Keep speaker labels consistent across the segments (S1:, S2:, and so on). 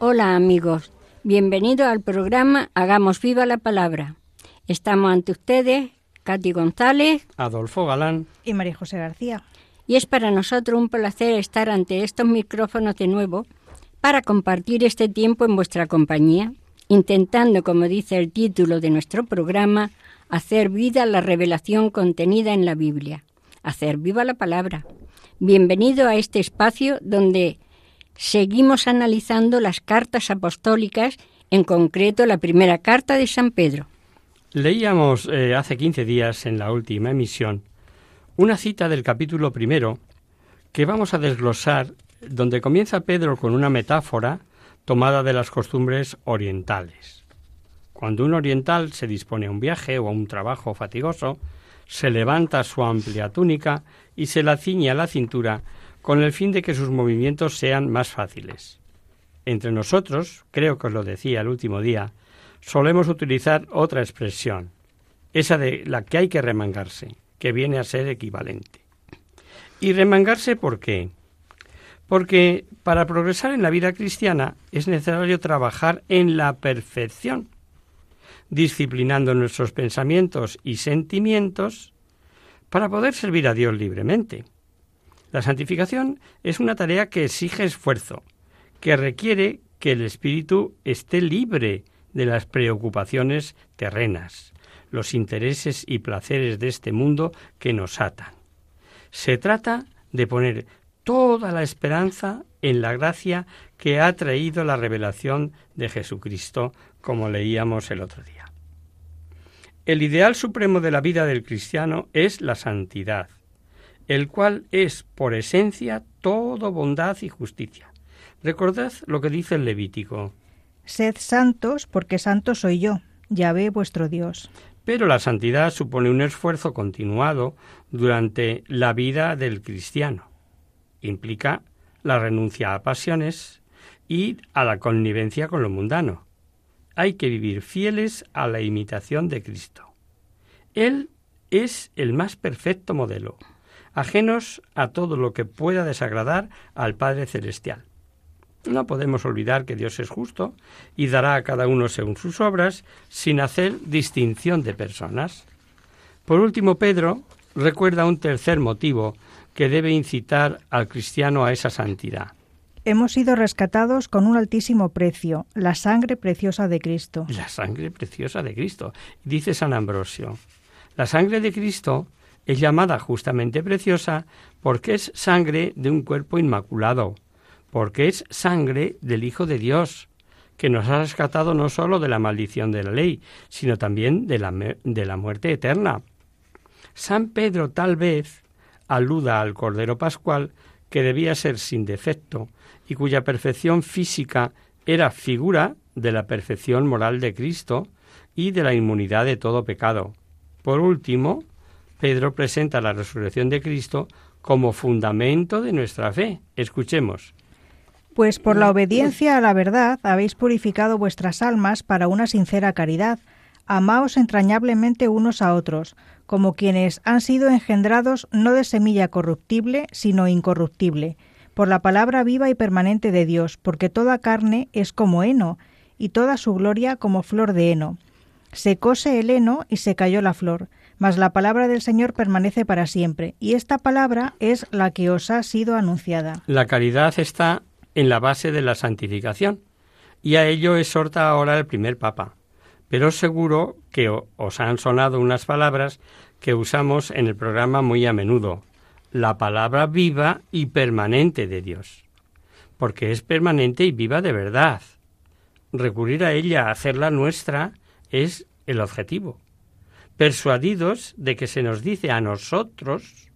S1: Hola amigos, bienvenidos al programa Hagamos viva la palabra. Estamos ante ustedes, Katy González,
S2: Adolfo Galán.
S3: y María José García.
S1: y es para nosotros un placer estar ante estos micrófonos de nuevo para compartir este tiempo en vuestra compañía, intentando, como dice el título de nuestro programa, hacer vida la revelación contenida en la Biblia, hacer viva la palabra. Bienvenido a este espacio donde seguimos analizando las cartas apostólicas, en concreto la primera carta de San Pedro.
S2: Leíamos eh, hace 15 días en la última emisión una cita del capítulo primero que vamos a desglosar, donde comienza Pedro con una metáfora tomada de las costumbres orientales. Cuando un oriental se dispone a un viaje o a un trabajo fatigoso, se levanta su amplia túnica y se la ciñe a la cintura con el fin de que sus movimientos sean más fáciles. Entre nosotros, creo que os lo decía el último día, solemos utilizar otra expresión, esa de la que hay que remangarse, que viene a ser equivalente. ¿Y remangarse por qué? Porque para progresar en la vida cristiana es necesario trabajar en la perfección, disciplinando nuestros pensamientos y sentimientos para poder servir a Dios libremente. La santificación es una tarea que exige esfuerzo, que requiere que el espíritu esté libre de las preocupaciones terrenas, los intereses y placeres de este mundo que nos atan. Se trata de poner toda la esperanza en la gracia que ha traído la revelación de Jesucristo, como leíamos el otro día. El ideal supremo de la vida del cristiano es la santidad, el cual es por esencia todo bondad y justicia. Recordad lo que dice el Levítico.
S3: Sed santos, porque santo soy yo, Yahvé vuestro Dios.
S2: Pero la santidad supone un esfuerzo continuado durante la vida del cristiano. Implica la renuncia a pasiones y a la connivencia con lo mundano. Hay que vivir fieles a la imitación de Cristo. Él es el más perfecto modelo, ajenos a todo lo que pueda desagradar al Padre Celestial. No podemos olvidar que Dios es justo y dará a cada uno según sus obras, sin hacer distinción de personas. Por último, Pedro recuerda un tercer motivo que debe incitar al cristiano a esa santidad.
S3: Hemos sido rescatados con un altísimo precio, la sangre preciosa de Cristo.
S2: La sangre preciosa de Cristo. Dice San Ambrosio, la sangre de Cristo es llamada justamente preciosa porque es sangre de un cuerpo inmaculado, porque es sangre del Hijo de Dios, que nos ha rescatado no sólo de la maldición de la ley, sino también de la, de la muerte eterna. San Pedro tal vez aluda al Cordero Pascual, que debía ser sin defecto y cuya perfección física era figura de la perfección moral de Cristo y de la inmunidad de todo pecado. Por último, Pedro presenta la resurrección de Cristo como fundamento de nuestra fe. Escuchemos.
S3: Pues por la obediencia a la verdad habéis purificado vuestras almas para una sincera caridad. Amaos entrañablemente unos a otros, como quienes han sido engendrados no de semilla corruptible, sino incorruptible, por la palabra viva y permanente de Dios, porque toda carne es como heno, y toda su gloria como flor de heno. Secóse el heno y se cayó la flor, mas la palabra del Señor permanece para siempre, y esta palabra es la que os ha sido anunciada.
S2: La caridad está en la base de la santificación. y a ello exhorta ahora el primer Papa. Pero seguro que os han sonado unas palabras que usamos en el programa muy a menudo, la palabra viva y permanente de Dios, porque es permanente y viva de verdad. Recurrir a ella, hacerla nuestra, es el objetivo. Persuadidos de que se nos dice a nosotros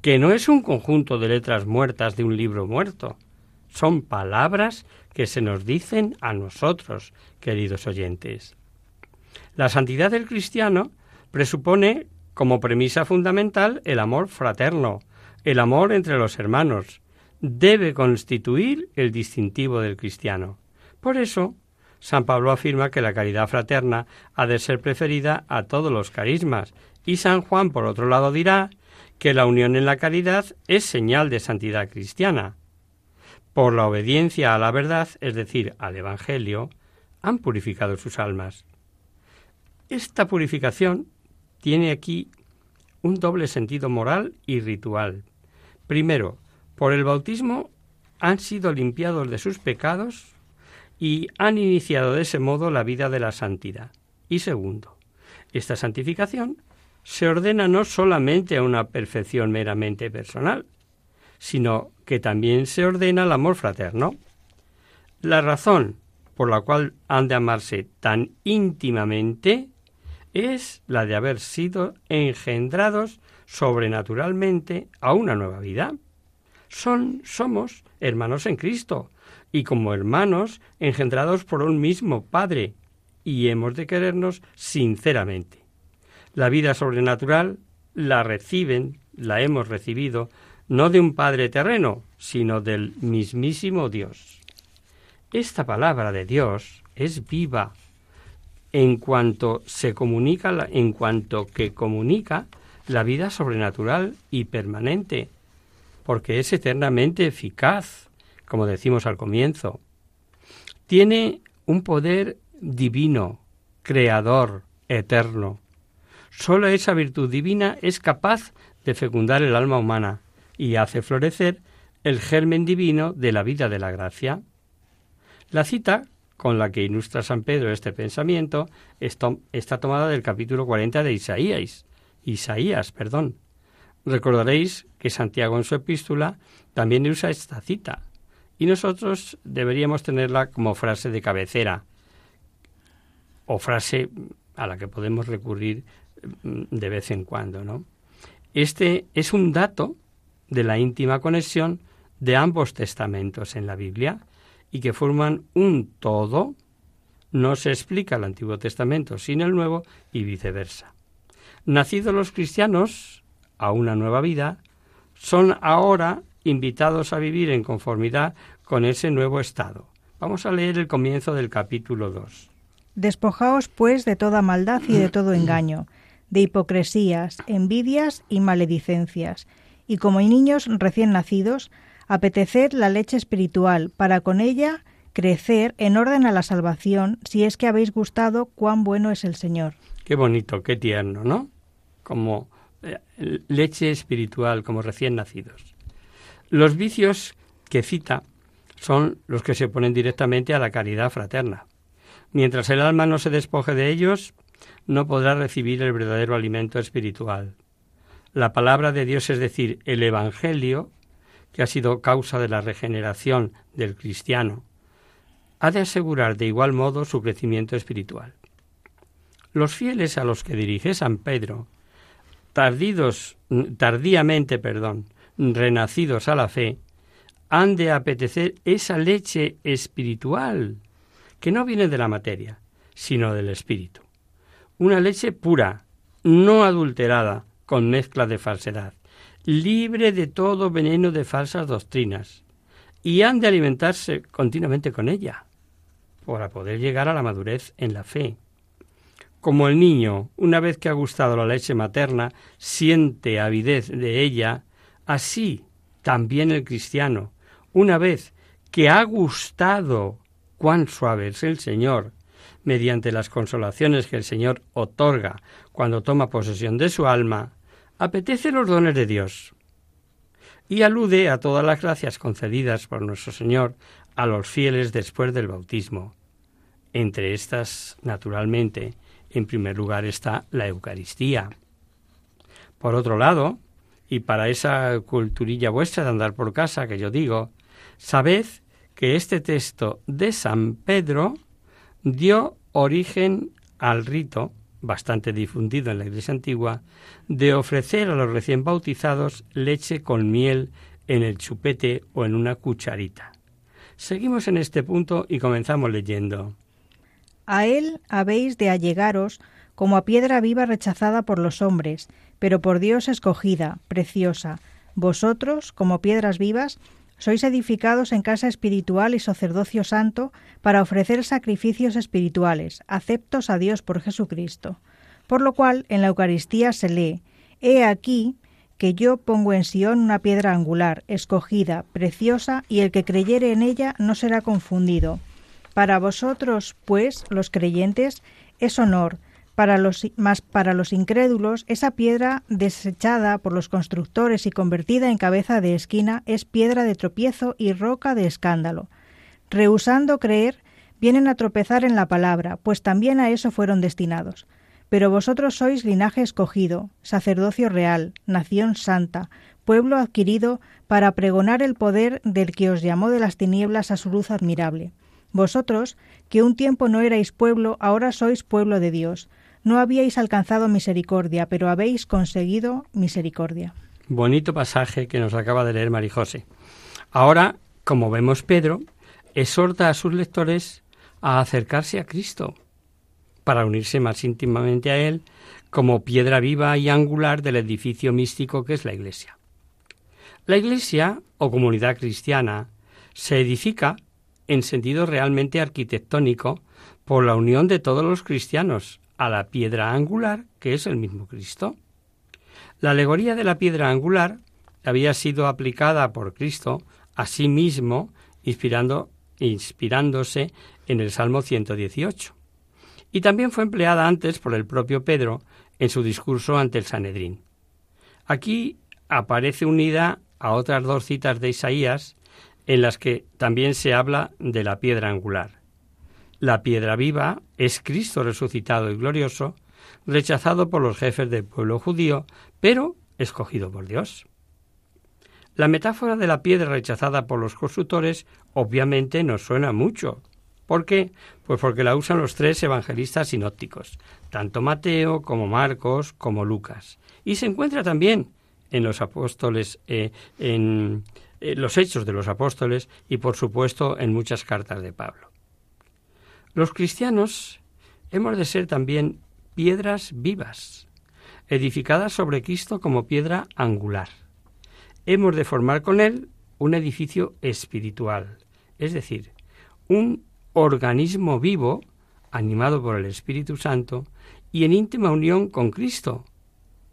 S2: que no es un conjunto de letras muertas de un libro muerto, son palabras que se nos dicen a nosotros, queridos oyentes. La santidad del cristiano presupone como premisa fundamental el amor fraterno, el amor entre los hermanos. Debe constituir el distintivo del cristiano. Por eso, San Pablo afirma que la caridad fraterna ha de ser preferida a todos los carismas, y San Juan, por otro lado, dirá que la unión en la caridad es señal de santidad cristiana. Por la obediencia a la verdad, es decir, al Evangelio, han purificado sus almas. Esta purificación tiene aquí un doble sentido moral y ritual. Primero, por el bautismo han sido limpiados de sus pecados y han iniciado de ese modo la vida de la santidad. Y segundo, esta santificación se ordena no solamente a una perfección meramente personal, sino que también se ordena al amor fraterno. La razón por la cual han de amarse tan íntimamente es la de haber sido engendrados sobrenaturalmente a una nueva vida. Son, somos hermanos en Cristo, y como hermanos engendrados por un mismo Padre, y hemos de querernos sinceramente. La vida sobrenatural la reciben, la hemos recibido, no de un Padre terreno, sino del mismísimo Dios. Esta palabra de Dios es viva en cuanto se comunica, en cuanto que comunica la vida sobrenatural y permanente, porque es eternamente eficaz, como decimos al comienzo. Tiene un poder divino, creador, eterno. Solo esa virtud divina es capaz de fecundar el alma humana y hace florecer el germen divino de la vida de la gracia. La cita con la que ilustra San Pedro este pensamiento está tomada del capítulo 40 de Isaías. Isaías, perdón. Recordaréis que Santiago en su epístola también usa esta cita, y nosotros deberíamos tenerla como frase de cabecera o frase a la que podemos recurrir mm, de vez en cuando, ¿no? Este es un dato de la íntima conexión de ambos testamentos en la Biblia y que forman un todo. No se explica el Antiguo Testamento sin el Nuevo y viceversa. Nacidos los cristianos a una nueva vida, son ahora invitados a vivir en conformidad con ese nuevo estado. Vamos a leer el comienzo del capítulo 2.
S3: Despojaos, pues, de toda maldad y de todo engaño, de hipocresías, envidias y maledicencias, y como niños recién nacidos, apeteced la leche espiritual, para con ella crecer en orden a la salvación, si es que habéis gustado cuán bueno es el Señor.
S2: Qué bonito, qué tierno, ¿no? Como leche espiritual, como recién nacidos. Los vicios que cita son los que se oponen directamente a la caridad fraterna. Mientras el alma no se despoje de ellos, no podrá recibir el verdadero alimento espiritual. La palabra de Dios, es decir, el Evangelio, que ha sido causa de la regeneración del cristiano, ha de asegurar de igual modo su crecimiento espiritual. Los fieles a los que dirige San Pedro, tardidos, tardíamente, perdón, renacidos a la fe, han de apetecer esa leche espiritual, que no viene de la materia, sino del espíritu. Una leche pura, no adulterada, con mezcla de falsedad, libre de todo veneno de falsas doctrinas, y han de alimentarse continuamente con ella, para poder llegar a la madurez en la fe. Como el niño, una vez que ha gustado la leche materna, siente avidez de ella, Así también el cristiano, una vez que ha gustado cuán suave es el Señor, mediante las consolaciones que el Señor otorga cuando toma posesión de su alma, apetece los dones de Dios y alude a todas las gracias concedidas por nuestro Señor a los fieles después del bautismo. Entre estas, naturalmente, en primer lugar está la Eucaristía. Por otro lado, y para esa culturilla vuestra de andar por casa que yo digo, sabed que este texto de San Pedro dio origen al rito, bastante difundido en la Iglesia antigua, de ofrecer a los recién bautizados leche con miel en el chupete o en una cucharita. Seguimos en este punto y comenzamos leyendo.
S3: A él habéis de allegaros como a piedra viva rechazada por los hombres, pero por Dios escogida, preciosa. Vosotros, como piedras vivas, sois edificados en casa espiritual y sacerdocio santo para ofrecer sacrificios espirituales, aceptos a Dios por Jesucristo. Por lo cual, en la Eucaristía se lee, He aquí que yo pongo en Sión una piedra angular, escogida, preciosa, y el que creyere en ella no será confundido. Para vosotros, pues, los creyentes, es honor, para los, más para los incrédulos, esa piedra desechada por los constructores y convertida en cabeza de esquina es piedra de tropiezo y roca de escándalo. Rehusando creer, vienen a tropezar en la palabra, pues también a eso fueron destinados. Pero vosotros sois linaje escogido, sacerdocio real, nación santa, pueblo adquirido para pregonar el poder del que os llamó de las tinieblas a su luz admirable. Vosotros, que un tiempo no erais pueblo, ahora sois pueblo de Dios. No habíais alcanzado misericordia, pero habéis conseguido misericordia.
S2: Bonito pasaje que nos acaba de leer Marijose. Ahora, como vemos Pedro, exhorta a sus lectores a acercarse a Cristo, para unirse más íntimamente a Él como piedra viva y angular del edificio místico que es la Iglesia. La Iglesia, o comunidad cristiana, se edifica en sentido realmente arquitectónico por la unión de todos los cristianos a la piedra angular que es el mismo Cristo. La alegoría de la piedra angular había sido aplicada por Cristo a sí mismo, inspirando, inspirándose en el Salmo 118 y también fue empleada antes por el propio Pedro en su discurso ante el Sanedrín. Aquí aparece unida a otras dos citas de Isaías en las que también se habla de la piedra angular. La piedra viva es Cristo resucitado y glorioso, rechazado por los jefes del pueblo judío, pero escogido por Dios. La metáfora de la piedra rechazada por los constructores obviamente nos suena mucho, ¿Por qué? Pues porque la usan los tres evangelistas sinópticos, tanto Mateo como Marcos como Lucas. Y se encuentra también en los apóstoles, eh, en eh, los hechos de los apóstoles y por supuesto en muchas cartas de Pablo. Los cristianos hemos de ser también piedras vivas, edificadas sobre Cristo como piedra angular. Hemos de formar con él un edificio espiritual, es decir, un organismo vivo, animado por el Espíritu Santo, y en íntima unión con Cristo,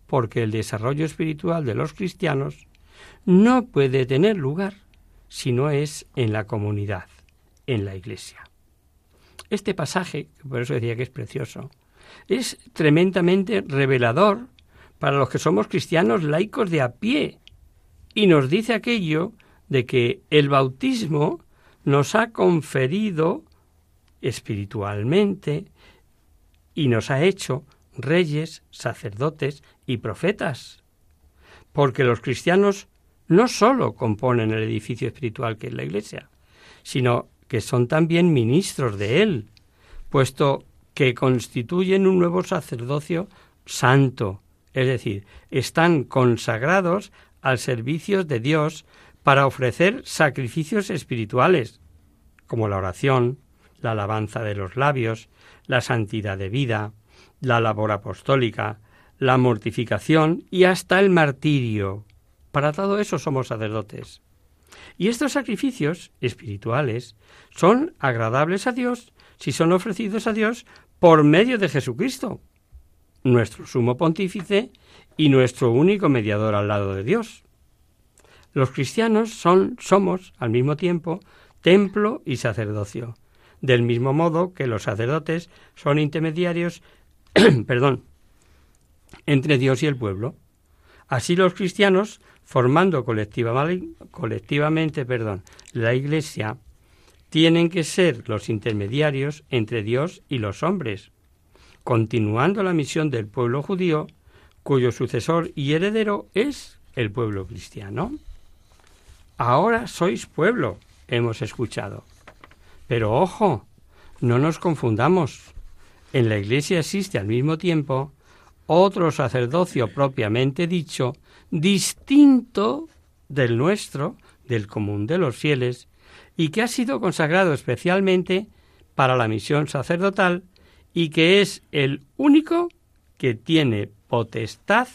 S2: porque el desarrollo espiritual de los cristianos no puede tener lugar si no es en la comunidad, en la Iglesia. Este pasaje, por eso decía que es precioso, es tremendamente revelador para los que somos cristianos laicos de a pie y nos dice aquello de que el bautismo nos ha conferido espiritualmente y nos ha hecho reyes, sacerdotes y profetas. Porque los cristianos no sólo componen el edificio espiritual que es la Iglesia, sino que son también ministros de él, puesto que constituyen un nuevo sacerdocio santo, es decir, están consagrados al servicio de Dios para ofrecer sacrificios espirituales, como la oración, la alabanza de los labios, la santidad de vida, la labor apostólica, la mortificación y hasta el martirio. Para todo eso somos sacerdotes. Y estos sacrificios espirituales son agradables a Dios si son ofrecidos a Dios por medio de Jesucristo, nuestro sumo pontífice y nuestro único mediador al lado de Dios. Los cristianos son somos al mismo tiempo templo y sacerdocio del mismo modo que los sacerdotes son intermediarios, perdón, entre Dios y el pueblo. Así los cristianos, formando colectivamente, perdón, la Iglesia, tienen que ser los intermediarios entre Dios y los hombres, continuando la misión del pueblo judío, cuyo sucesor y heredero es el pueblo cristiano. Ahora sois pueblo, hemos escuchado. Pero ojo, no nos confundamos. En la Iglesia existe al mismo tiempo otro sacerdocio propiamente dicho, distinto del nuestro, del común de los fieles, y que ha sido consagrado especialmente para la misión sacerdotal y que es el único que tiene potestad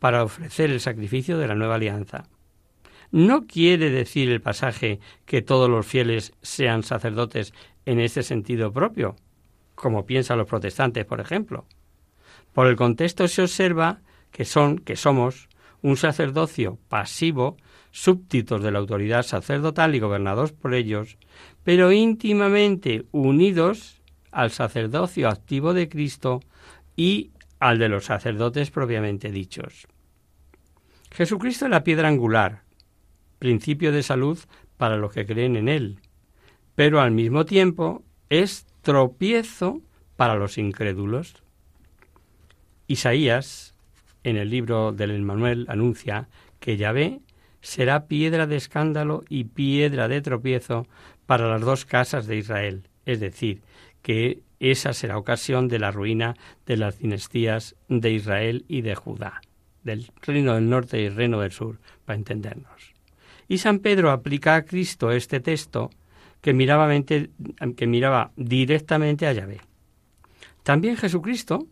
S2: para ofrecer el sacrificio de la nueva alianza. No quiere decir el pasaje que todos los fieles sean sacerdotes en este sentido propio, como piensan los protestantes, por ejemplo. Por el contexto se observa que son, que somos, un sacerdocio pasivo súbditos de la autoridad sacerdotal y gobernados por ellos, pero íntimamente unidos al sacerdocio activo de Cristo y al de los sacerdotes propiamente dichos. Jesucristo es la piedra angular, principio de salud para los que creen en Él, pero al mismo tiempo es tropiezo para los incrédulos. Isaías, en el libro del Emmanuel, anuncia que Yahvé será piedra de escándalo y piedra de tropiezo para las dos casas de Israel, es decir, que esa será ocasión de la ruina de las dinastías de Israel y de Judá, del reino del norte y reino del sur, para entendernos. Y San Pedro aplica a Cristo este texto que miraba, que miraba directamente a Yahvé. También Jesucristo,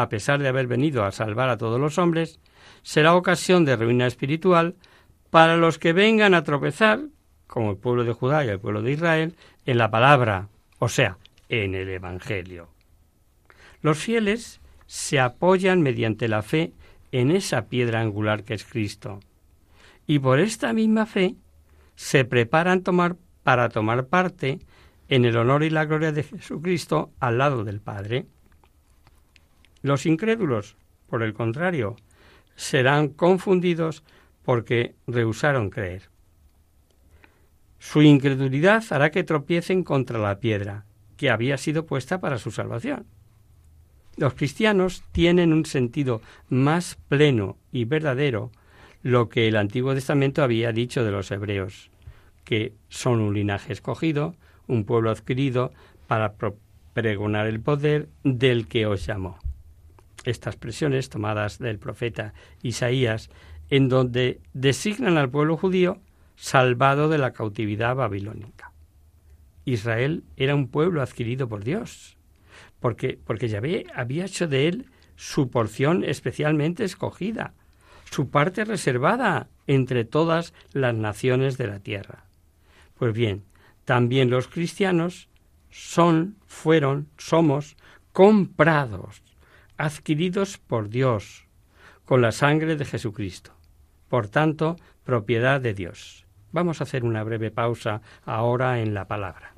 S2: a pesar de haber venido a salvar a todos los hombres, será ocasión de ruina espiritual para los que vengan a tropezar, como el pueblo de Judá y el pueblo de Israel, en la palabra, o sea, en el Evangelio. Los fieles se apoyan mediante la fe en esa piedra angular que es Cristo, y por esta misma fe se preparan para tomar parte en el honor y la gloria de Jesucristo al lado del Padre. Los incrédulos, por el contrario, serán confundidos porque rehusaron creer. Su incredulidad hará que tropiecen contra la piedra, que había sido puesta para su salvación. Los cristianos tienen un sentido más pleno y verdadero lo que el Antiguo Testamento había dicho de los hebreos, que son un linaje escogido, un pueblo adquirido para pregonar el poder del que os llamó. Estas expresiones tomadas del profeta Isaías en donde designan al pueblo judío salvado de la cautividad babilónica. Israel era un pueblo adquirido por Dios, porque, porque Yahvé había hecho de él su porción especialmente escogida, su parte reservada entre todas las naciones de la tierra. Pues bien, también los cristianos son, fueron, somos comprados, adquiridos por Dios, con la sangre de Jesucristo por tanto, propiedad de Dios. Vamos a hacer una breve pausa ahora en la palabra.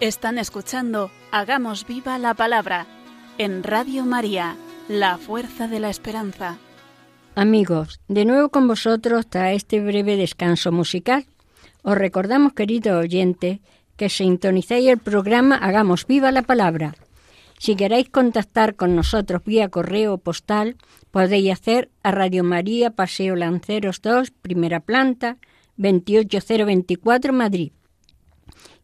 S4: Están escuchando Hagamos viva la palabra en Radio María, la fuerza de la esperanza.
S1: Amigos, de nuevo con vosotros tras este breve descanso musical. Os recordamos, queridos oyentes, que sintonicéis el programa Hagamos viva la palabra. Si queréis contactar con nosotros vía correo o postal, podéis hacer a Radio María Paseo Lanceros 2, primera planta, 28024 Madrid.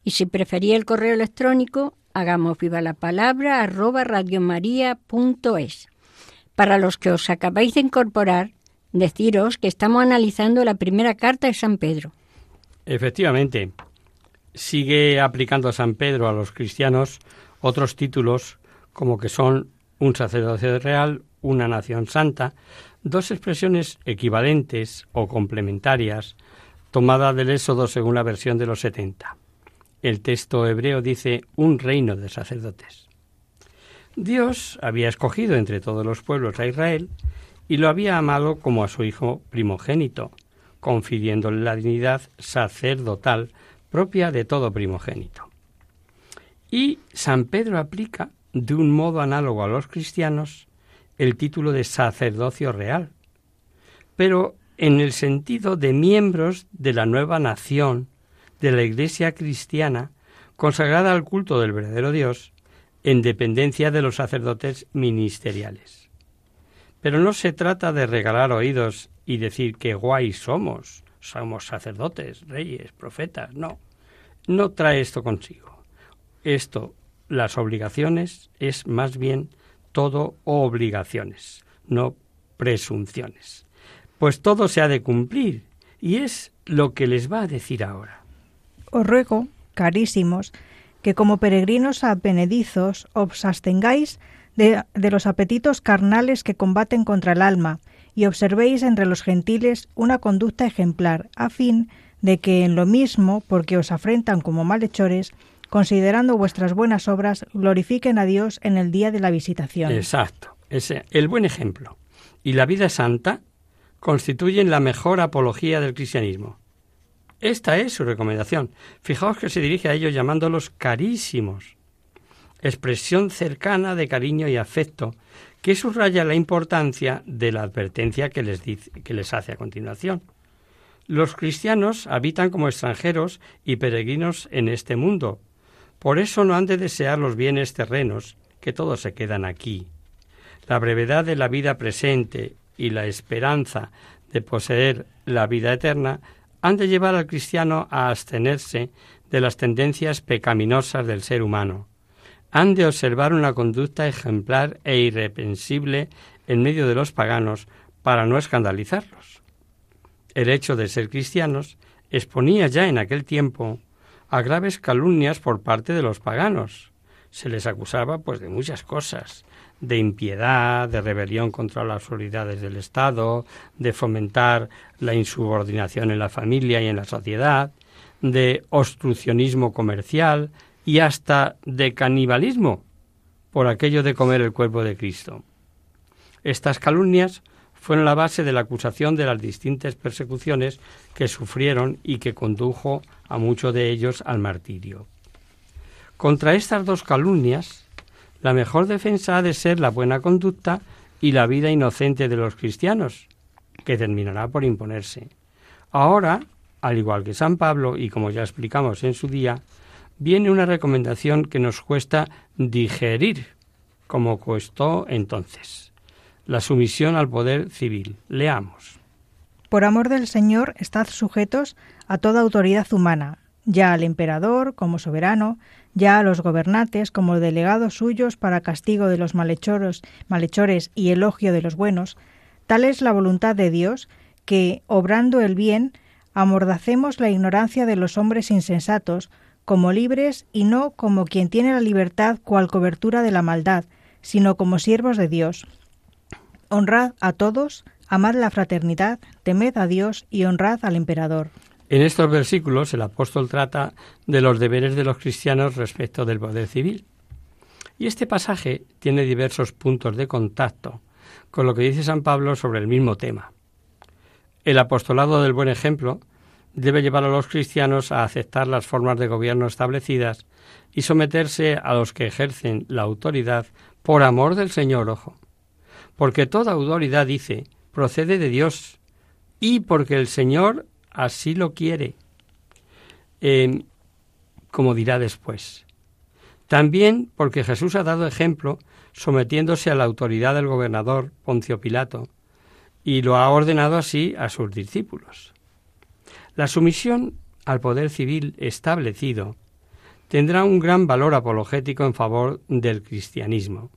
S1: Y si preferís el correo electrónico, hagamos viva la palabra arroba radiomaria.es. Para los que os acabáis de incorporar, deciros que estamos analizando la primera carta de San Pedro.
S2: Efectivamente, sigue aplicando San Pedro a los cristianos otros títulos como que son un sacerdocio real, una nación santa, dos expresiones equivalentes o complementarias tomadas del Éxodo según la versión de los 70. El texto hebreo dice un reino de sacerdotes. Dios había escogido entre todos los pueblos a Israel y lo había amado como a su hijo primogénito, confiriéndole la dignidad sacerdotal propia de todo primogénito. Y San Pedro aplica, de un modo análogo a los cristianos, el título de sacerdocio real, pero en el sentido de miembros de la nueva nación, de la Iglesia cristiana, consagrada al culto del verdadero Dios, en dependencia de los sacerdotes ministeriales. Pero no se trata de regalar oídos y decir que guay somos, somos sacerdotes, reyes, profetas, no. No trae esto consigo. Esto, las obligaciones, es más bien todo obligaciones, no presunciones. Pues todo se ha de cumplir, y es lo que les va a decir ahora.
S3: Os ruego, carísimos, que como peregrinos apenedizos os abstengáis de, de, los apetitos carnales que combaten contra el alma, y observéis entre los gentiles una conducta ejemplar, a fin de que en lo mismo, porque os afrentan como malhechores, considerando vuestras buenas obras, glorifiquen a Dios en el día de la visitación.
S2: Exacto, el buen ejemplo. Y la vida santa constituyen la mejor apología del cristianismo. Esta es su recomendación. Fijaos que se dirige a ellos llamándolos carísimos, expresión cercana de cariño y afecto, que subraya la importancia de la advertencia que les, dice, que les hace a continuación. Los cristianos habitan como extranjeros y peregrinos en este mundo. Por eso no han de desear los bienes terrenos, que todos se quedan aquí. La brevedad de la vida presente y la esperanza de poseer la vida eterna han de llevar al cristiano a abstenerse de las tendencias pecaminosas del ser humano. Han de observar una conducta ejemplar e irrepensible en medio de los paganos para no escandalizarlos. El hecho de ser cristianos exponía ya en aquel tiempo a graves calumnias por parte de los paganos. Se les acusaba pues de muchas cosas, de impiedad, de rebelión contra las autoridades del Estado, de fomentar la insubordinación en la familia y en la sociedad, de obstruccionismo comercial y hasta de canibalismo por aquello de comer el cuerpo de Cristo. Estas calumnias fueron la base de la acusación de las distintas persecuciones que sufrieron y que condujo a muchos de ellos al martirio. Contra estas dos calumnias, la mejor defensa ha de ser la buena conducta y la vida inocente de los cristianos, que terminará por imponerse. Ahora, al igual que San Pablo, y como ya explicamos en su día, viene una recomendación que nos cuesta digerir, como costó entonces la sumisión al poder civil. Leamos.
S3: Por amor del Señor, estad sujetos a toda autoridad humana, ya al emperador como soberano, ya a los gobernantes como delegados suyos para castigo de los malhechores, malhechores y elogio de los buenos. Tal es la voluntad de Dios, que, obrando el bien, amordacemos la ignorancia de los hombres insensatos, como libres y no como quien tiene la libertad cual cobertura de la maldad, sino como siervos de Dios honrad a todos, amad la fraternidad, temed a Dios y honrad al emperador.
S2: En estos versículos el apóstol trata de los deberes de los cristianos respecto del poder civil. Y este pasaje tiene diversos puntos de contacto con lo que dice San Pablo sobre el mismo tema. El apostolado del buen ejemplo debe llevar a los cristianos a aceptar las formas de gobierno establecidas y someterse a los que ejercen la autoridad por amor del Señor, ojo. Porque toda autoridad, dice, procede de Dios y porque el Señor así lo quiere, como dirá después. También porque Jesús ha dado ejemplo sometiéndose a la autoridad del gobernador Poncio Pilato y lo ha ordenado así a sus discípulos. La sumisión al poder civil establecido tendrá un gran valor apologético en favor del cristianismo.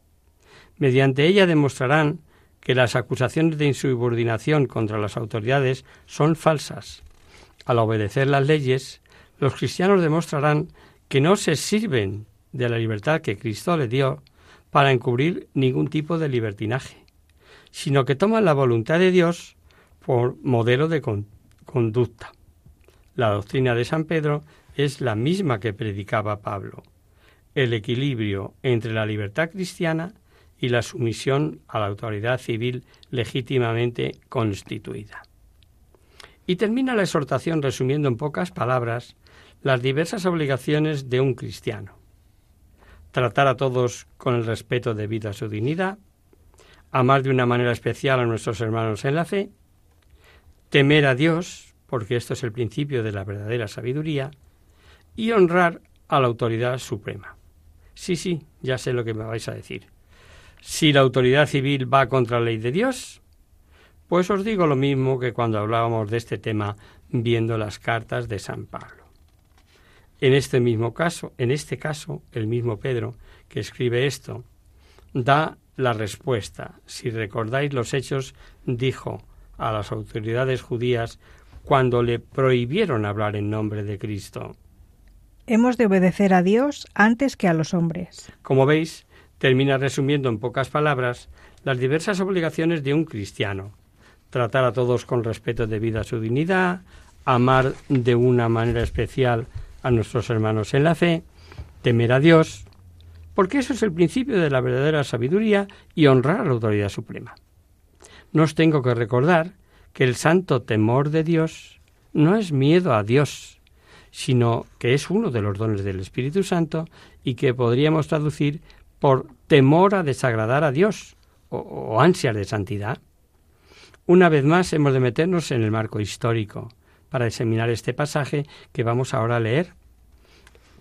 S2: Mediante ella demostrarán que las acusaciones de insubordinación contra las autoridades son falsas. Al obedecer las leyes, los cristianos demostrarán que no se sirven de la libertad que Cristo le dio para encubrir ningún tipo de libertinaje, sino que toman la voluntad de Dios por modelo de conducta. La doctrina de San Pedro es la misma que predicaba Pablo, el equilibrio entre la libertad cristiana y la sumisión a la autoridad civil legítimamente constituida. Y termina la exhortación resumiendo en pocas palabras las diversas obligaciones de un cristiano. Tratar a todos con el respeto debido a su dignidad, amar de una manera especial a nuestros hermanos en la fe, temer a Dios, porque esto es el principio de la verdadera sabiduría, y honrar a la autoridad suprema. Sí, sí, ya sé lo que me vais a decir. Si la autoridad civil va contra la ley de Dios, pues os digo lo mismo que cuando hablábamos de este tema viendo las cartas de San Pablo. En este mismo caso, en este caso, el mismo Pedro que escribe esto da la respuesta. Si recordáis los hechos, dijo a las autoridades judías cuando le prohibieron hablar en nombre de Cristo.
S3: Hemos de obedecer a Dios antes que a los hombres.
S2: Como veis, termina resumiendo en pocas palabras las diversas obligaciones de un cristiano. Tratar a todos con respeto debido a su dignidad, amar de una manera especial a nuestros hermanos en la fe, temer a Dios, porque eso es el principio de la verdadera sabiduría y honrar a la autoridad suprema. No os tengo que recordar que el santo temor de Dios no es miedo a Dios, sino que es uno de los dones del Espíritu Santo y que podríamos traducir por temor a desagradar a Dios o, o ansias de santidad. Una vez más hemos de meternos en el marco histórico para examinar este pasaje que vamos ahora a leer.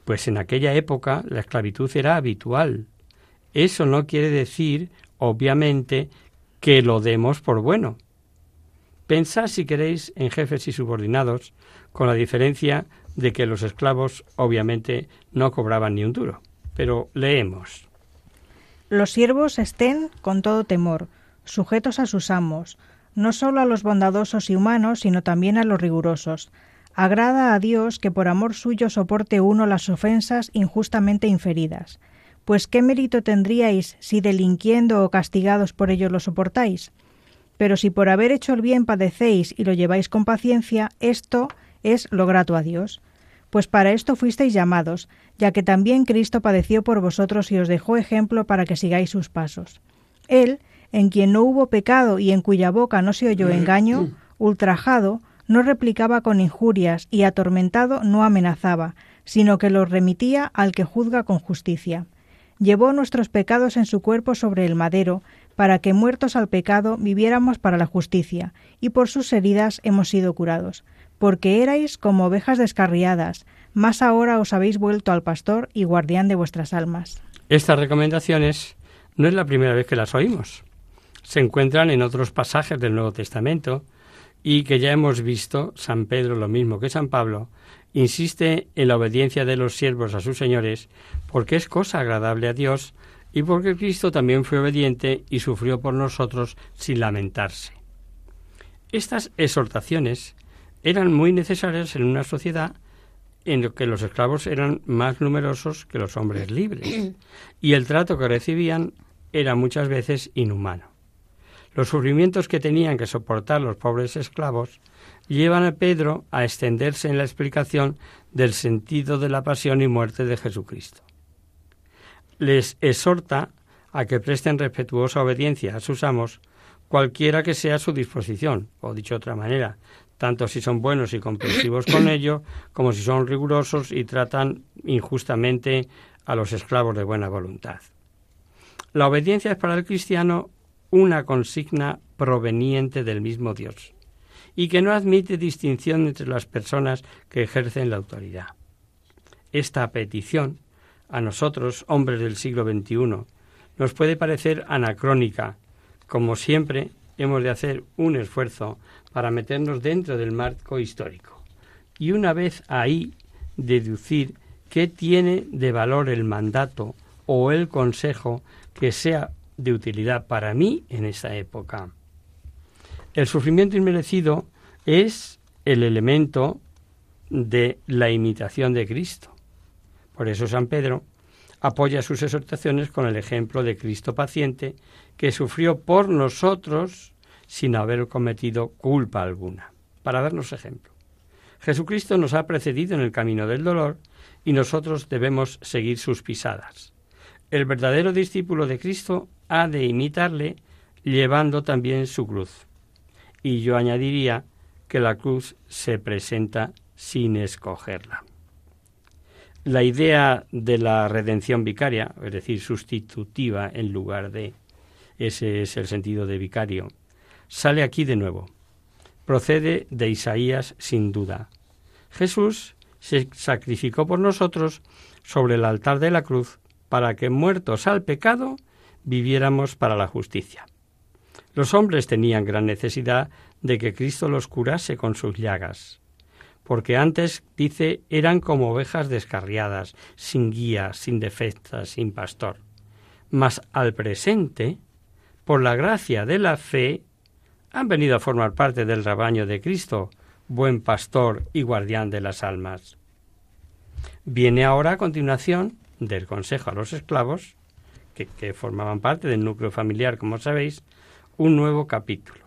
S2: Pues en aquella época la esclavitud era habitual. Eso no quiere decir, obviamente, que lo demos por bueno. Pensad, si queréis, en jefes y subordinados, con la diferencia de que los esclavos, obviamente, no cobraban ni un duro. Pero leemos.
S3: Los siervos estén con todo temor, sujetos a sus amos, no solo a los bondadosos y humanos, sino también a los rigurosos. Agrada a Dios que por amor suyo soporte uno las ofensas injustamente inferidas. Pues qué mérito tendríais si delinquiendo o castigados por ello lo soportáis. Pero si por haber hecho el bien padecéis y lo lleváis con paciencia, esto es lo grato a Dios. Pues para esto fuisteis llamados, ya que también Cristo padeció por vosotros y os dejó ejemplo para que sigáis sus pasos. Él, en quien no hubo pecado y en cuya boca no se oyó engaño, ultrajado, no replicaba con injurias y atormentado no amenazaba, sino que los remitía al que juzga con justicia. Llevó nuestros pecados en su cuerpo sobre el madero, para que muertos al pecado viviéramos para la justicia, y por sus heridas hemos sido curados. Porque erais como ovejas descarriadas, más ahora os habéis vuelto al pastor y guardián de vuestras almas.
S2: Estas recomendaciones no es la primera vez que las oímos se encuentran en otros pasajes del Nuevo Testamento y que ya hemos visto, San Pedro, lo mismo que San Pablo, insiste en la obediencia de los siervos a sus señores porque es cosa agradable a Dios y porque Cristo también fue obediente y sufrió por nosotros sin lamentarse. Estas exhortaciones eran muy necesarias en una sociedad en la que los esclavos eran más numerosos que los hombres libres y el trato que recibían era muchas veces inhumano. Los sufrimientos que tenían que soportar los pobres esclavos llevan a Pedro a extenderse en la explicación del sentido de la pasión y muerte de Jesucristo. Les exhorta a que presten respetuosa obediencia a sus amos, cualquiera que sea su disposición, o dicho de otra manera, tanto si son buenos y comprensivos con ello, como si son rigurosos y tratan injustamente a los esclavos de buena voluntad. La obediencia es para el cristiano una consigna proveniente del mismo Dios y que no admite distinción entre las personas que ejercen la autoridad. Esta petición, a nosotros, hombres del siglo XXI, nos puede parecer anacrónica. Como siempre, hemos de hacer un esfuerzo para meternos dentro del marco histórico. Y una vez ahí, deducir qué tiene de valor el mandato o el consejo que sea de utilidad para mí en esta época. El sufrimiento inmerecido es el elemento de la imitación de Cristo. Por eso San Pedro apoya sus exhortaciones con el ejemplo de Cristo paciente que sufrió por nosotros sin haber cometido culpa alguna. Para darnos ejemplo. Jesucristo nos ha precedido en el camino del dolor y nosotros debemos seguir sus pisadas. El verdadero discípulo de Cristo ha de imitarle llevando también su cruz. Y yo añadiría que la cruz se presenta sin escogerla. La idea de la redención vicaria, es decir, sustitutiva en lugar de, ese es el sentido de vicario, sale aquí de nuevo. Procede de Isaías sin duda. Jesús se sacrificó por nosotros sobre el altar de la cruz para que muertos al pecado viviéramos para la justicia. Los hombres tenían gran necesidad de que Cristo los curase con sus llagas, porque antes, dice, eran como ovejas descarriadas, sin guía, sin defensa, sin pastor. Mas al presente, por la gracia de la fe, han venido a formar parte del rebaño de Cristo, buen pastor y guardián de las almas. Viene ahora a continuación del consejo a los esclavos, que, formaban parte del núcleo familiar, como sabéis, un nuevo capítulo,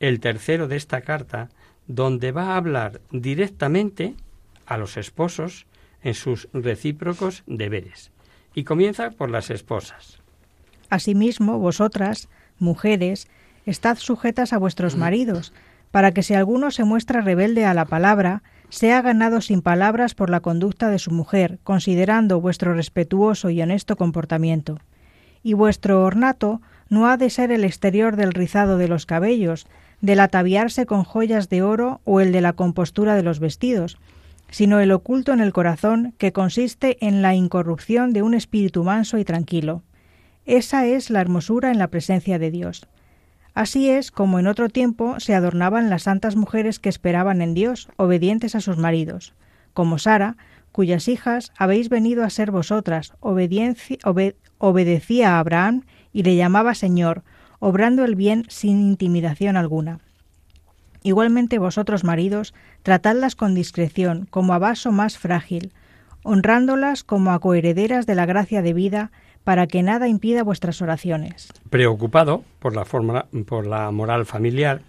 S2: el tercero de esta carta, donde va a hablar directamente a los esposos en sus recíprocos deberes. Y comienza por las esposas.
S3: Asimismo, vosotras, mujeres, estad sujetas a vuestros maridos, para que si alguno se muestra rebelde a la palabra, sea ganado sin palabras por la conducta de su mujer, considerando vuestro respetuoso y honesto comportamiento. Y vuestro ornato no ha de ser el exterior del rizado de los cabellos, del ataviarse con joyas de oro o el de la compostura de los vestidos, sino el oculto en el corazón que consiste en la incorrupción de un espíritu manso y tranquilo. Esa es la hermosura en la presencia de Dios. Así es como en otro tiempo se adornaban las santas mujeres que esperaban en Dios, obedientes a sus maridos, como Sara, cuyas hijas habéis venido a ser vosotras, obedecía a Abraham y le llamaba Señor, obrando el bien sin intimidación alguna. Igualmente vosotros, maridos, tratadlas con discreción, como a vaso más frágil, honrándolas como a coherederas de la gracia de vida, para que nada impida vuestras oraciones.
S2: Preocupado por la, forma, por la moral familiar,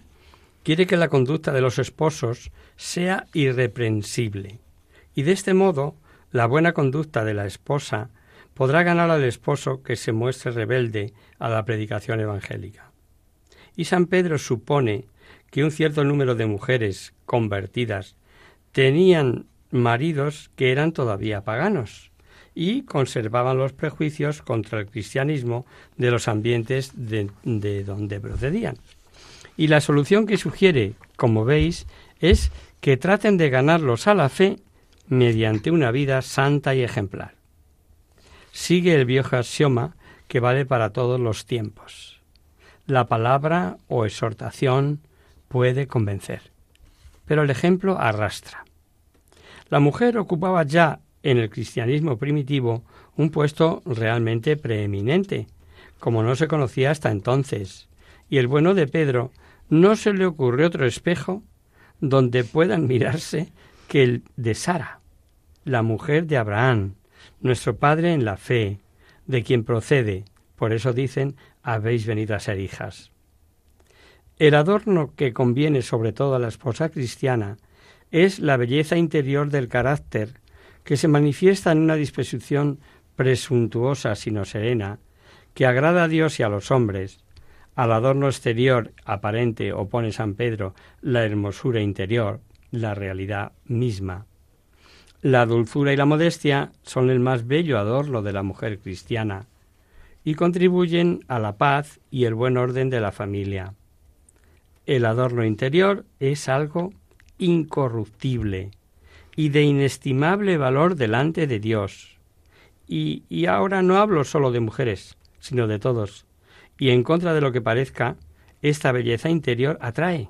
S2: quiere que la conducta de los esposos sea irreprensible, y de este modo la buena conducta de la esposa podrá ganar al esposo que se muestre rebelde a la predicación evangélica. Y San Pedro supone que un cierto número de mujeres convertidas tenían maridos que eran todavía paganos, y conservaban los prejuicios contra el cristianismo de los ambientes de, donde procedían. Y la solución que sugiere, como veis, es que traten de ganarlos a la fe mediante una vida santa y ejemplar. Sigue el viejo axioma que vale para todos los tiempos. La palabra o exhortación puede convencer, pero el ejemplo arrastra. La mujer ocupaba ya en el cristianismo primitivo un puesto realmente preeminente, como no se conocía hasta entonces. Y el bueno de Pedro no se le ocurrió otro espejo donde puedan mirarse que el de Sara, la mujer de Abraham, nuestro padre en la fe, de quien procede, por eso dicen, habéis venido a ser hijas. El adorno que conviene sobre todo a la esposa cristiana es la belleza interior del carácter que se manifiesta en una disposición presuntuosa sino serena, que agrada a Dios y a los hombres, Al adorno exterior aparente opone San Pedro la hermosura interior, la realidad misma. La dulzura y la modestia son el más bello adorno de la mujer cristiana y contribuyen a la paz y el buen orden de la familia. El adorno interior es algo incorruptible y de inestimable valor delante de Dios. Y, y ahora no hablo solo de mujeres, sino de todos. Y en contra de lo que parezca, esta belleza interior atrae.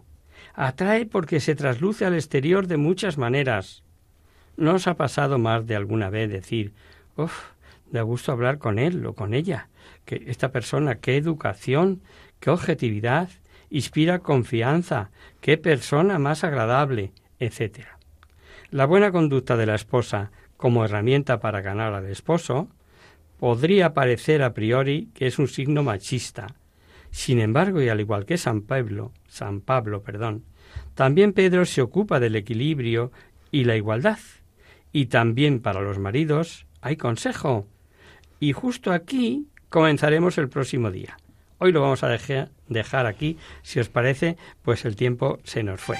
S2: Atrae porque se trasluce al exterior de muchas maneras. ¿No os ha pasado más de alguna vez decir, uff, da gusto hablar con él o con ella? que esta persona, qué educación, qué objetividad, inspira confianza, qué persona más agradable, etc. La buena conducta de la esposa como herramienta para ganar al esposo podría parecer a priori que es un signo machista. Sin embargo, y al igual que San Pablo, San Pablo, perdón, también Pedro se ocupa del equilibrio y la igualdad. Y también para los maridos hay consejo. Y justo aquí comenzaremos el próximo día. Hoy lo vamos a dejar aquí, si os parece, pues el tiempo se nos fue.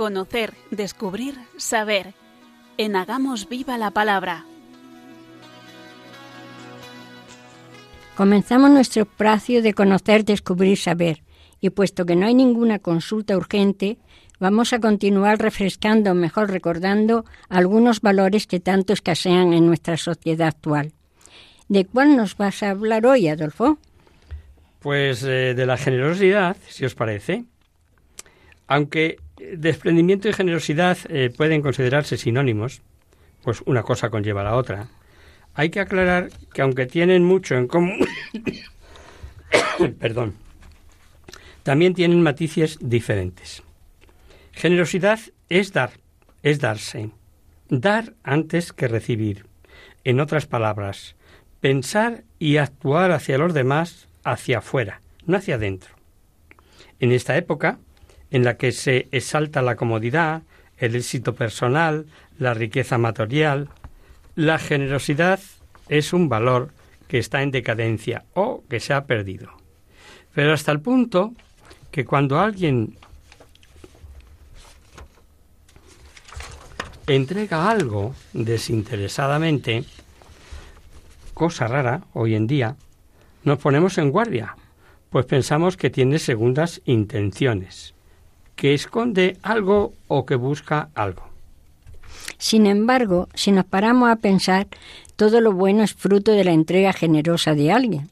S4: Conocer, descubrir, saber. En Hagamos Viva la Palabra.
S1: Comenzamos nuestro espacio de conocer, descubrir, saber. Y puesto que no hay ninguna consulta urgente, vamos a continuar refrescando, mejor recordando, algunos valores que tanto escasean en nuestra sociedad actual. ¿De cuál nos vas a hablar hoy, Adolfo?
S2: Pues eh, de la generosidad, si os parece. Aunque desprendimiento y generosidad eh, pueden considerarse sinónimos, pues una cosa conlleva a la otra. Hay que aclarar que aunque tienen mucho en común, perdón, también tienen matices diferentes. Generosidad es dar, es darse, dar antes que recibir. En otras palabras, pensar y actuar hacia los demás hacia afuera, no hacia adentro. En esta época, en la que se exalta la comodidad, el éxito personal, la riqueza material. La generosidad es un valor que está en decadencia o que se ha perdido. Pero hasta el punto que cuando alguien entrega algo desinteresadamente, cosa rara hoy en día, nos ponemos en guardia, pues pensamos que tiene segundas intenciones que esconde algo o que busca algo.
S1: Sin embargo, si nos paramos a pensar, todo lo bueno es fruto de la entrega generosa de alguien.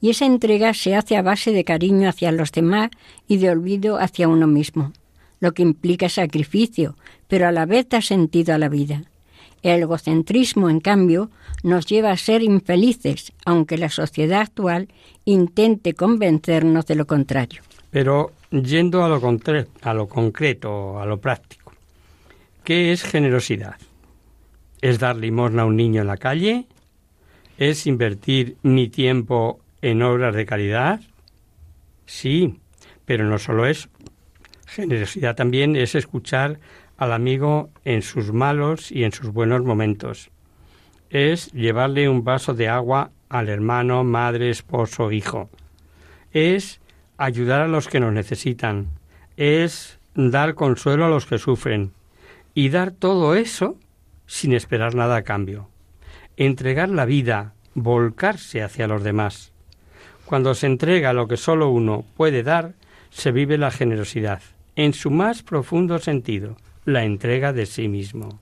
S1: Y esa entrega se hace a base de cariño hacia los demás y de olvido hacia uno mismo, lo que implica sacrificio, pero a la vez da sentido a la vida. El egocentrismo, en cambio, nos lleva a ser infelices, aunque la sociedad actual intente convencernos de lo contrario.
S2: Pero yendo a lo, a lo concreto, a lo práctico, ¿qué es generosidad? ¿Es dar limosna a un niño en la calle? ¿Es invertir mi tiempo en obras de caridad? Sí, pero no solo eso. Generosidad también es escuchar al amigo en sus malos y en sus buenos momentos. Es llevarle un vaso de agua al hermano, madre, esposo, hijo. Es ayudar a los que nos necesitan. Es dar consuelo a los que sufren. Y dar todo eso sin esperar nada a cambio. Entregar la vida, volcarse hacia los demás. Cuando se entrega lo que solo uno puede dar, se vive la generosidad, en su más profundo sentido, la entrega de sí mismo.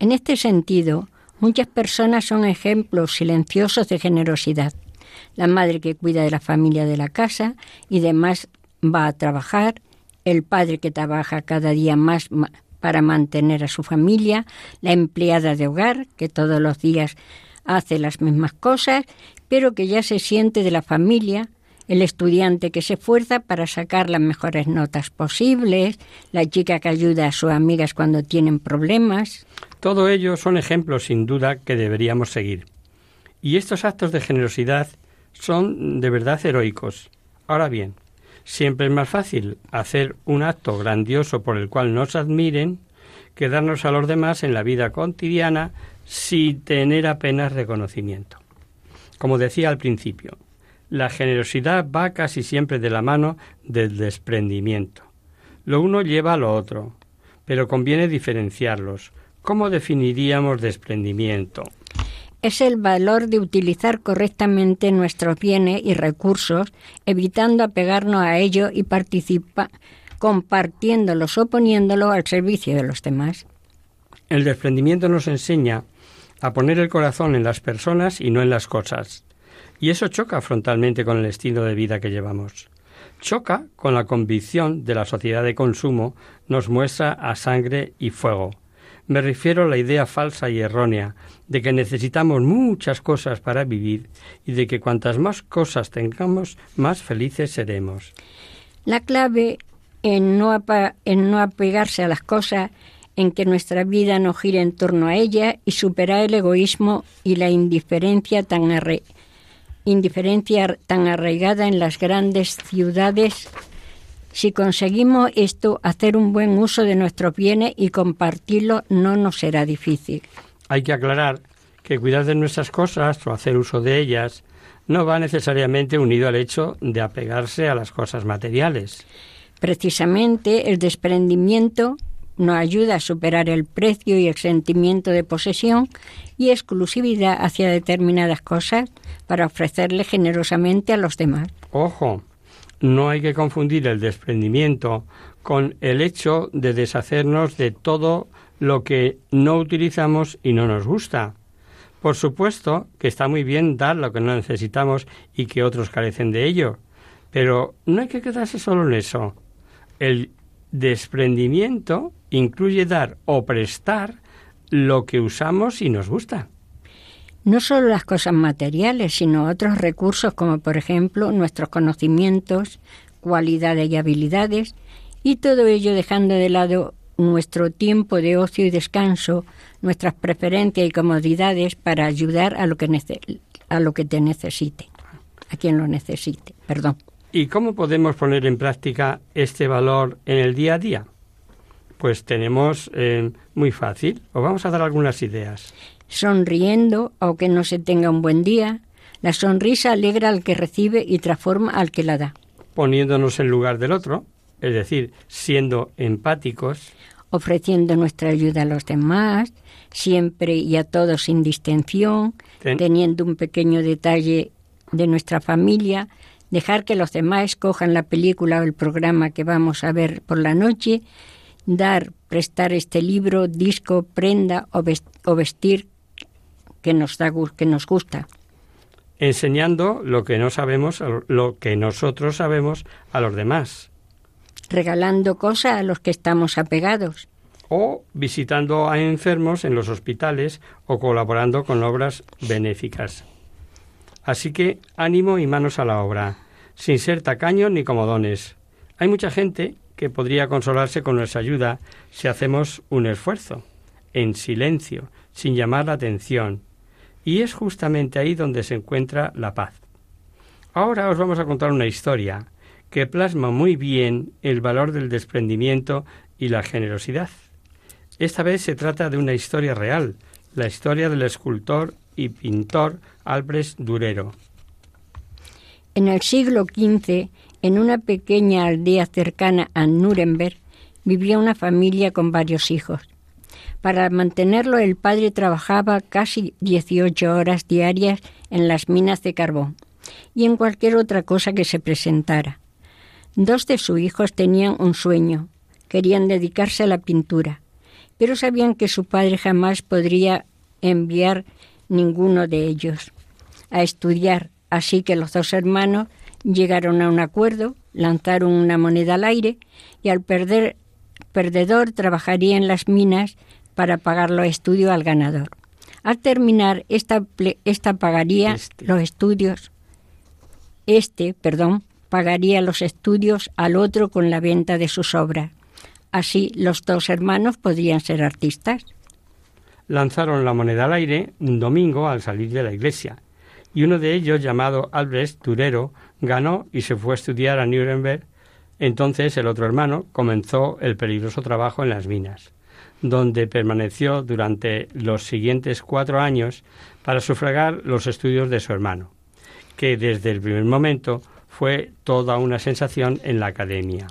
S1: En este sentido, muchas personas son ejemplos silenciosos de generosidad. La madre que cuida de la familia de la casa y demás va a trabajar, el padre que trabaja cada día más para mantener a su familia, la empleada de hogar que todos los días hace las mismas cosas, pero que ya se siente de la familia, el estudiante que se esfuerza para sacar las mejores notas posibles, la chica que ayuda a sus amigas cuando tienen problemas.
S2: Todo ello son ejemplos sin duda que deberíamos seguir. Y estos actos de generosidad son de verdad heroicos. Ahora bien, siempre es más fácil hacer un acto grandioso por el cual nos admiren que darnos a los demás en la vida cotidiana sin tener apenas reconocimiento. Como decía al principio, la generosidad va casi siempre de la mano del desprendimiento. Lo uno lleva a lo otro, pero conviene diferenciarlos. ¿Cómo definiríamos desprendimiento?
S1: Es el valor de utilizar correctamente nuestros bienes y recursos, evitando apegarnos a ellos y participar, compartiéndolos o poniéndolos al servicio de los demás.
S2: El desprendimiento nos enseña a poner el corazón en las personas y no en las cosas. Y eso choca frontalmente con el estilo de vida que llevamos. Choca con la convicción de la sociedad de consumo nos muestra a sangre y fuego. Me refiero a la idea falsa y errónea de que necesitamos muchas cosas para vivir y de que cuantas más cosas tengamos, más felices seremos.
S1: La clave en no, en no apegarse a las cosas en que nuestra vida no gire en torno a ella y superar el egoísmo y la indiferencia tan, indiferencia tan arraigada en las grandes ciudades. Si conseguimos esto, hacer un buen uso de nuestros bienes y compartirlo no nos será difícil.
S2: Hay que aclarar que cuidar de nuestras cosas o hacer uso de ellas no va necesariamente unido al hecho de apegarse a las cosas materiales.
S1: Precisamente el desprendimiento nos ayuda a superar el precio y el sentimiento de posesión y exclusividad hacia determinadas cosas para ofrecerle generosamente a los demás.
S2: Ojo, no hay que confundir el desprendimiento con el hecho de deshacernos de todo lo que no utilizamos y no nos gusta. Por supuesto que está muy bien dar lo que no necesitamos y que otros carecen de ello, pero no hay que quedarse solo en eso. El desprendimiento incluye dar o prestar lo que usamos y nos gusta.
S1: No solo las cosas materiales, sino otros recursos como por ejemplo nuestros conocimientos, cualidades y habilidades, y todo ello dejando de lado nuestro tiempo de ocio y descanso, nuestras preferencias y comodidades para ayudar a lo que, a lo que te necesite, a quien lo necesite. Perdón.
S2: ¿Y cómo podemos poner en práctica este valor en el día a día? Pues tenemos eh, muy fácil, os vamos a dar algunas ideas.
S1: Sonriendo, aunque no se tenga un buen día, la sonrisa alegra al que recibe y transforma al que la da.
S2: Poniéndonos en lugar del otro, es decir, siendo empáticos.
S1: Ofreciendo nuestra ayuda a los demás, siempre y a todos sin distinción, teniendo un pequeño detalle de nuestra familia, dejar que los demás escojan la película o el programa que vamos a ver por la noche, dar, prestar este libro, disco, prenda o vestir que nos da que nos gusta.
S2: Enseñando lo que no sabemos, lo que nosotros sabemos a los demás.
S1: Regalando cosas a los que estamos apegados.
S2: O visitando a enfermos en los hospitales o colaborando con obras benéficas. Así que ánimo y manos a la obra, sin ser tacaños ni comodones. Hay mucha gente que podría consolarse con nuestra ayuda si hacemos un esfuerzo, en silencio, sin llamar la atención. Y es justamente ahí donde se encuentra la paz. Ahora os vamos a contar una historia que plasma muy bien el valor del desprendimiento y la generosidad. Esta vez se trata de una historia real, la historia del escultor y pintor Albrecht Durero.
S1: En el siglo XV, en una pequeña aldea cercana a Nuremberg, vivía una familia con varios hijos. Para mantenerlo el padre trabajaba casi 18 horas diarias en las minas de carbón y en cualquier otra cosa que se presentara. Dos de sus hijos tenían un sueño, querían dedicarse a la pintura, pero sabían que su padre jamás podría enviar ninguno de ellos a estudiar, así que los dos hermanos llegaron a un acuerdo, lanzaron una moneda al aire y al perder perdedor trabajaría en las minas para pagar los estudios al ganador. Al terminar, esta, esta pagaría
S2: Este.
S1: los estudios, este, perdón, pagaría los estudios al otro con la venta de sus obras. Así los dos hermanos podrían ser artistas.
S2: Lanzaron la moneda al aire un domingo al salir de la iglesia, y uno de ellos, llamado Albrecht Durero, ganó y se fue a estudiar a Nuremberg. Entonces el otro hermano comenzó el peligroso trabajo en las minas, donde permaneció durante los siguientes cuatro años para sufragar los estudios de su hermano, que desde el primer momento fue toda una sensación en la academia.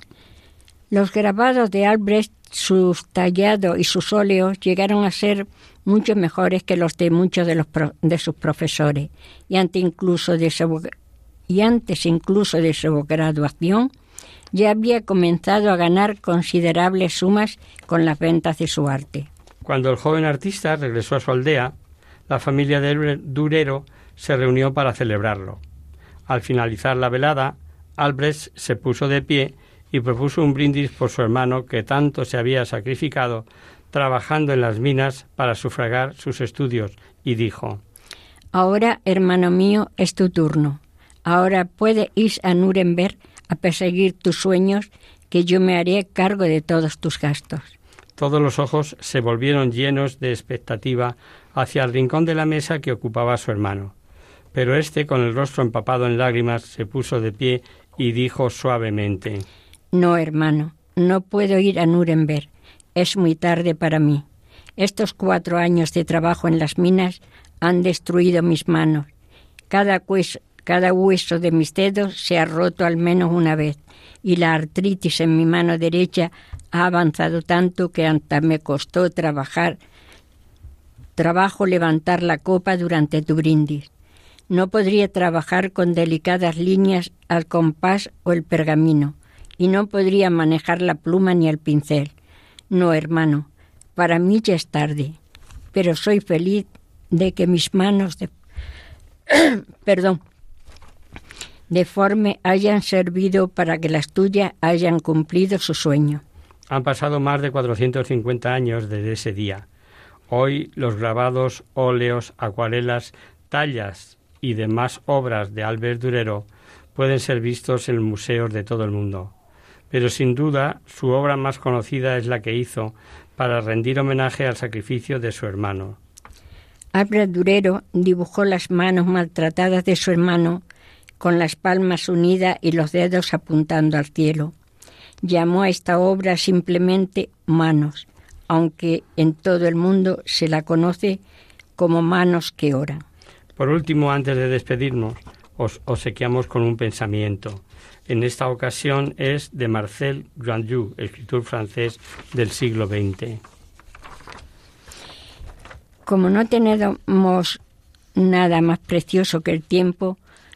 S1: Los grabados de Albrecht, sus tallados y sus óleos llegaron a ser mucho mejores que los de muchos de, los pro- de sus profesores y incluso de su, y antes incluso de su graduación ya había comenzado a ganar considerables sumas con las ventas de su arte.
S2: Cuando el joven artista regresó a su aldea, la familia de Durero se reunió para celebrarlo. Al finalizar la velada, Albrecht se puso de pie y propuso un brindis por su hermano que tanto se había sacrificado trabajando en las minas para sufragar sus estudios y dijo
S1: Ahora, hermano mío, es tu turno. Ahora puedes ir a Nuremberg a perseguir tus sueños, que yo me haré cargo de todos tus gastos.
S2: Todos los ojos se volvieron llenos de expectativa hacia el rincón de la mesa que ocupaba su hermano. Pero éste, con el rostro empapado en lágrimas, se puso de pie y dijo suavemente
S1: No, hermano, no puedo ir a Nuremberg. Es muy tarde para mí. Estos cuatro años de trabajo en las minas han destruido mis manos. Cada cada hueso de mis dedos se ha roto al menos una vez y la artritis en mi mano derecha ha avanzado tanto que hasta me costó trabajar trabajo levantar la copa durante tu brindis. No podría trabajar con delicadas líneas al compás o el pergamino, y no podría manejar la pluma ni el pincel. No, hermano, para mí ya es tarde, pero soy feliz de que mis manos perdón deforme hayan servido para que las tuyas hayan cumplido su sueño.
S2: Han pasado más de 450 años desde ese día. Hoy los grabados, óleos, acuarelas, tallas y demás obras de Albert Durero pueden ser vistos en museos de todo el mundo. Pero sin duda su obra más conocida es la que hizo para rendir homenaje al sacrificio de su hermano.
S1: Albert Durero dibujó las manos maltratadas de su hermano con las palmas unidas y los dedos apuntando al cielo. Llamó a esta obra simplemente Manos, aunque en todo el mundo se la conoce como Manos que oran.
S2: Por último, antes de despedirnos, os obsequiamos con un pensamiento. En esta ocasión es de Marcel Grandjou, escritor francés del siglo XX.
S1: Como no tenemos nada más precioso que el tiempo,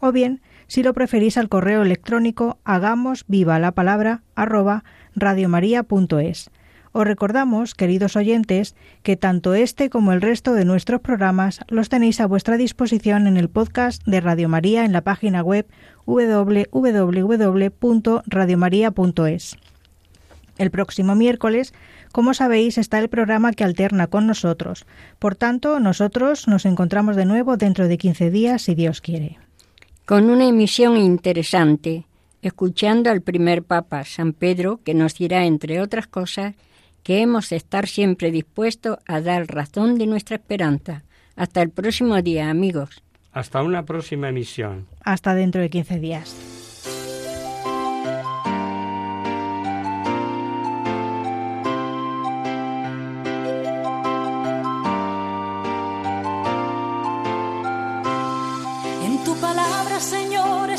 S3: O bien, si lo preferís al correo electrónico, hagamos viva la palabra arroba radiomaria.es. Os recordamos, queridos oyentes, que tanto este como el resto de nuestros programas los tenéis a vuestra disposición en el podcast de Radio María en la página web www.radiomaria.es. El próximo miércoles, como sabéis, está el programa que alterna con nosotros. Por tanto, nosotros nos encontramos de nuevo dentro de 15 días, si Dios quiere.
S1: Con una emisión interesante, escuchando al primer Papa, San Pedro, que nos dirá, entre otras cosas, que hemos de estar siempre dispuestos a dar razón de nuestra esperanza. Hasta el próximo día, amigos.
S2: Hasta una próxima emisión.
S3: Hasta dentro de 15 días.